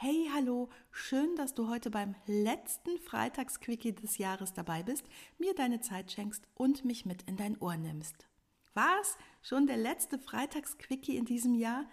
Hey, hallo, schön, dass du heute beim letzten Freitagsquickie des Jahres dabei bist, mir deine Zeit schenkst und mich mit in dein Ohr nimmst. Was? Schon der letzte Freitagsquickie in diesem Jahr?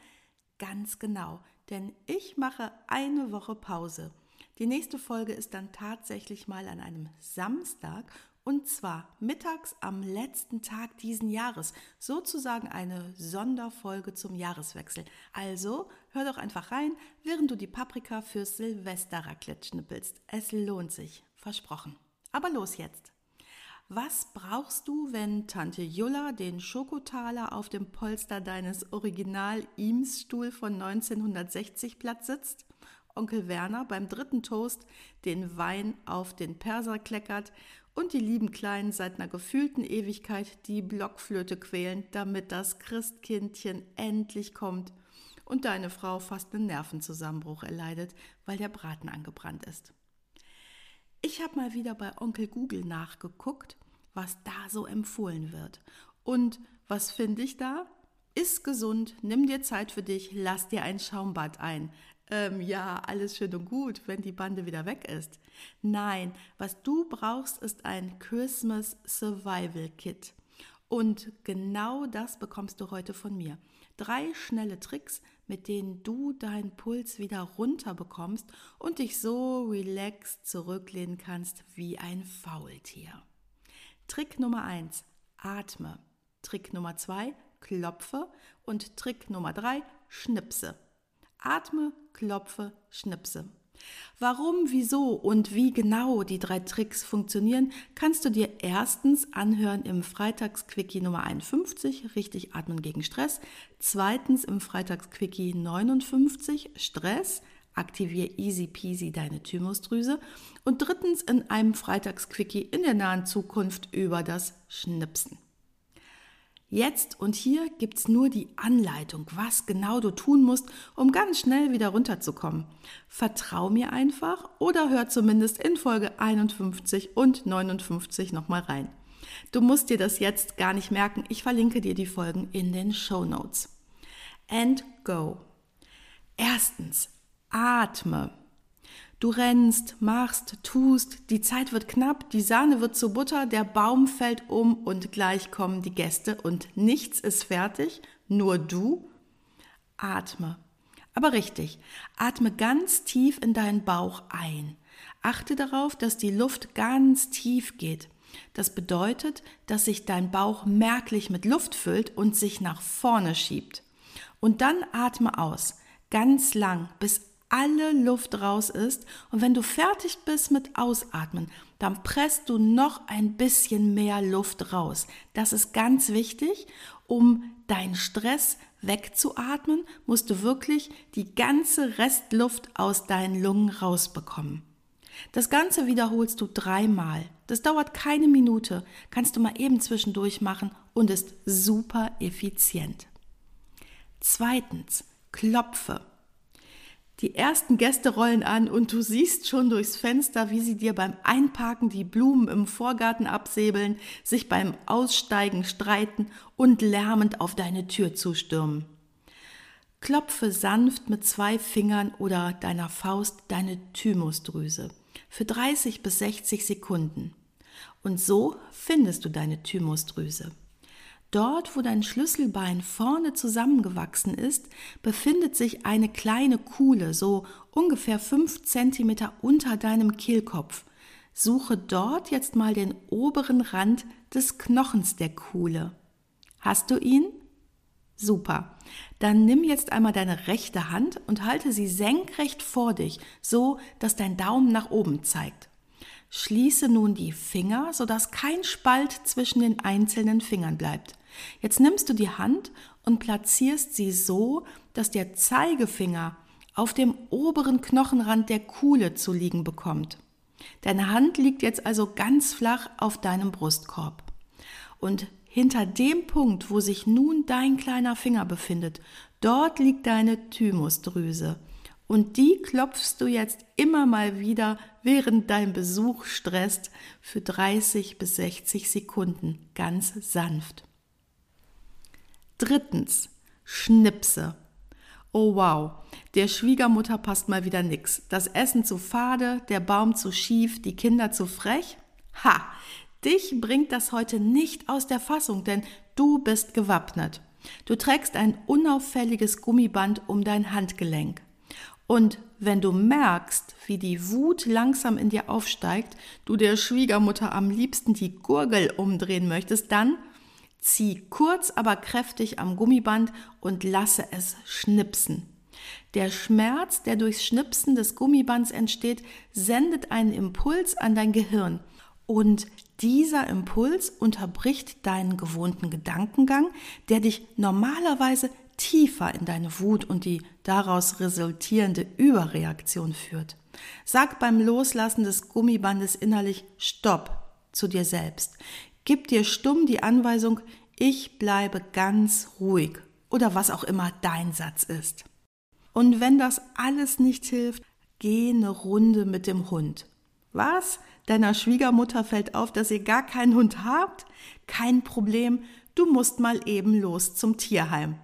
Ganz genau, denn ich mache eine Woche Pause. Die nächste Folge ist dann tatsächlich mal an einem Samstag und zwar mittags am letzten Tag diesen Jahres, sozusagen eine Sonderfolge zum Jahreswechsel. Also hör doch einfach rein, während du die Paprika fürs Silvester-Raclette schnippelst. Es lohnt sich, versprochen. Aber los jetzt. Was brauchst du, wenn Tante Julla den Schokotaler auf dem Polster deines Original-Eames-Stuhl von 1960 Platz sitzt? Onkel Werner beim dritten Toast den Wein auf den Perser kleckert und die lieben Kleinen seit einer gefühlten Ewigkeit die Blockflöte quälen, damit das Christkindchen endlich kommt und deine Frau fast einen Nervenzusammenbruch erleidet, weil der Braten angebrannt ist. Ich habe mal wieder bei Onkel Google nachgeguckt, was da so empfohlen wird. Und was finde ich da? Iss gesund, nimm dir Zeit für dich, lass dir ein Schaumbad ein ähm, ja, alles schön und gut, wenn die Bande wieder weg ist. Nein, was du brauchst, ist ein Christmas Survival Kit. Und genau das bekommst du heute von mir. Drei schnelle Tricks, mit denen du deinen Puls wieder runter bekommst und dich so relaxed zurücklehnen kannst wie ein Faultier. Trick Nummer eins: Atme. Trick Nummer zwei: Klopfe. Und Trick Nummer drei: Schnipse. Atme, klopfe, schnipse. Warum, wieso und wie genau die drei Tricks funktionieren, kannst du dir erstens anhören im Freitagsquickie Nummer 51, richtig atmen gegen Stress. Zweitens im Freitagsquickie 59, Stress, aktiviere easy peasy deine Thymusdrüse. Und drittens in einem Freitagsquickie in der nahen Zukunft über das Schnipsen. Jetzt und hier gibt's nur die Anleitung, was genau du tun musst, um ganz schnell wieder runterzukommen. Vertrau mir einfach oder hör zumindest in Folge 51 und 59 nochmal rein. Du musst dir das jetzt gar nicht merken, ich verlinke dir die Folgen in den Show Notes. And go. Erstens, atme. Du rennst, machst, tust, die Zeit wird knapp, die Sahne wird zu Butter, der Baum fällt um und gleich kommen die Gäste und nichts ist fertig, nur du. Atme. Aber richtig, atme ganz tief in deinen Bauch ein. Achte darauf, dass die Luft ganz tief geht. Das bedeutet, dass sich dein Bauch merklich mit Luft füllt und sich nach vorne schiebt. Und dann atme aus, ganz lang, bis alle Luft raus ist. Und wenn du fertig bist mit Ausatmen, dann presst du noch ein bisschen mehr Luft raus. Das ist ganz wichtig, um deinen Stress wegzuatmen, musst du wirklich die ganze Restluft aus deinen Lungen rausbekommen. Das Ganze wiederholst du dreimal. Das dauert keine Minute, kannst du mal eben zwischendurch machen und ist super effizient. Zweitens, klopfe. Die ersten Gäste rollen an und du siehst schon durchs Fenster, wie sie dir beim Einparken die Blumen im Vorgarten absäbeln, sich beim Aussteigen streiten und lärmend auf deine Tür zustürmen. Klopfe sanft mit zwei Fingern oder deiner Faust deine Thymusdrüse für 30 bis 60 Sekunden. Und so findest du deine Thymusdrüse. Dort, wo dein Schlüsselbein vorne zusammengewachsen ist, befindet sich eine kleine Kuhle, so ungefähr fünf Zentimeter unter deinem Kehlkopf. Suche dort jetzt mal den oberen Rand des Knochens der Kuhle. Hast du ihn? Super. Dann nimm jetzt einmal deine rechte Hand und halte sie senkrecht vor dich, so dass dein Daumen nach oben zeigt. Schließe nun die Finger, sodass kein Spalt zwischen den einzelnen Fingern bleibt. Jetzt nimmst du die Hand und platzierst sie so, dass der Zeigefinger auf dem oberen Knochenrand der Kuhle zu liegen bekommt. Deine Hand liegt jetzt also ganz flach auf deinem Brustkorb. Und hinter dem Punkt, wo sich nun dein kleiner Finger befindet, dort liegt deine Thymusdrüse. Und die klopfst du jetzt immer mal wieder, während dein Besuch stresst, für 30 bis 60 Sekunden ganz sanft. Drittens, Schnipse. Oh wow, der Schwiegermutter passt mal wieder nix. Das Essen zu fade, der Baum zu schief, die Kinder zu frech? Ha, dich bringt das heute nicht aus der Fassung, denn du bist gewappnet. Du trägst ein unauffälliges Gummiband um dein Handgelenk. Und wenn du merkst, wie die Wut langsam in dir aufsteigt, du der Schwiegermutter am liebsten die Gurgel umdrehen möchtest, dann zieh kurz aber kräftig am Gummiband und lasse es schnipsen. Der Schmerz, der durchs Schnipsen des Gummibands entsteht, sendet einen Impuls an dein Gehirn. Und dieser Impuls unterbricht deinen gewohnten Gedankengang, der dich normalerweise tiefer in deine Wut und die daraus resultierende Überreaktion führt. Sag beim Loslassen des Gummibandes innerlich Stopp zu dir selbst. Gib dir stumm die Anweisung, ich bleibe ganz ruhig oder was auch immer dein Satz ist. Und wenn das alles nicht hilft, geh eine Runde mit dem Hund. Was? Deiner Schwiegermutter fällt auf, dass ihr gar keinen Hund habt? Kein Problem, du musst mal eben los zum Tierheim.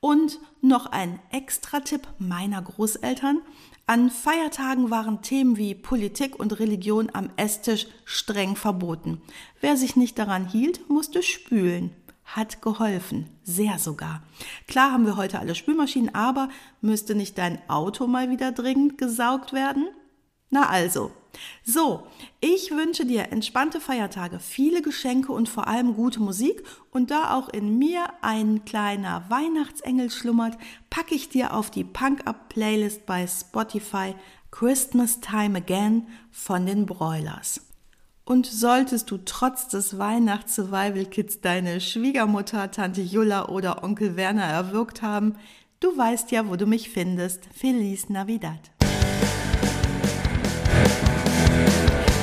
Und noch ein Extra-Tipp meiner Großeltern. An Feiertagen waren Themen wie Politik und Religion am Esstisch streng verboten. Wer sich nicht daran hielt, musste spülen. Hat geholfen, sehr sogar. Klar haben wir heute alle Spülmaschinen, aber müsste nicht dein Auto mal wieder dringend gesaugt werden? Na also. So, ich wünsche dir entspannte Feiertage, viele Geschenke und vor allem gute Musik. Und da auch in mir ein kleiner Weihnachtsengel schlummert, packe ich dir auf die Punk-Up-Playlist bei Spotify Christmas Time Again von den Broilers. Und solltest du trotz des Weihnachts-Survival-Kits deine Schwiegermutter, Tante Julla oder Onkel Werner erwürgt haben, du weißt ja, wo du mich findest. Feliz Navidad.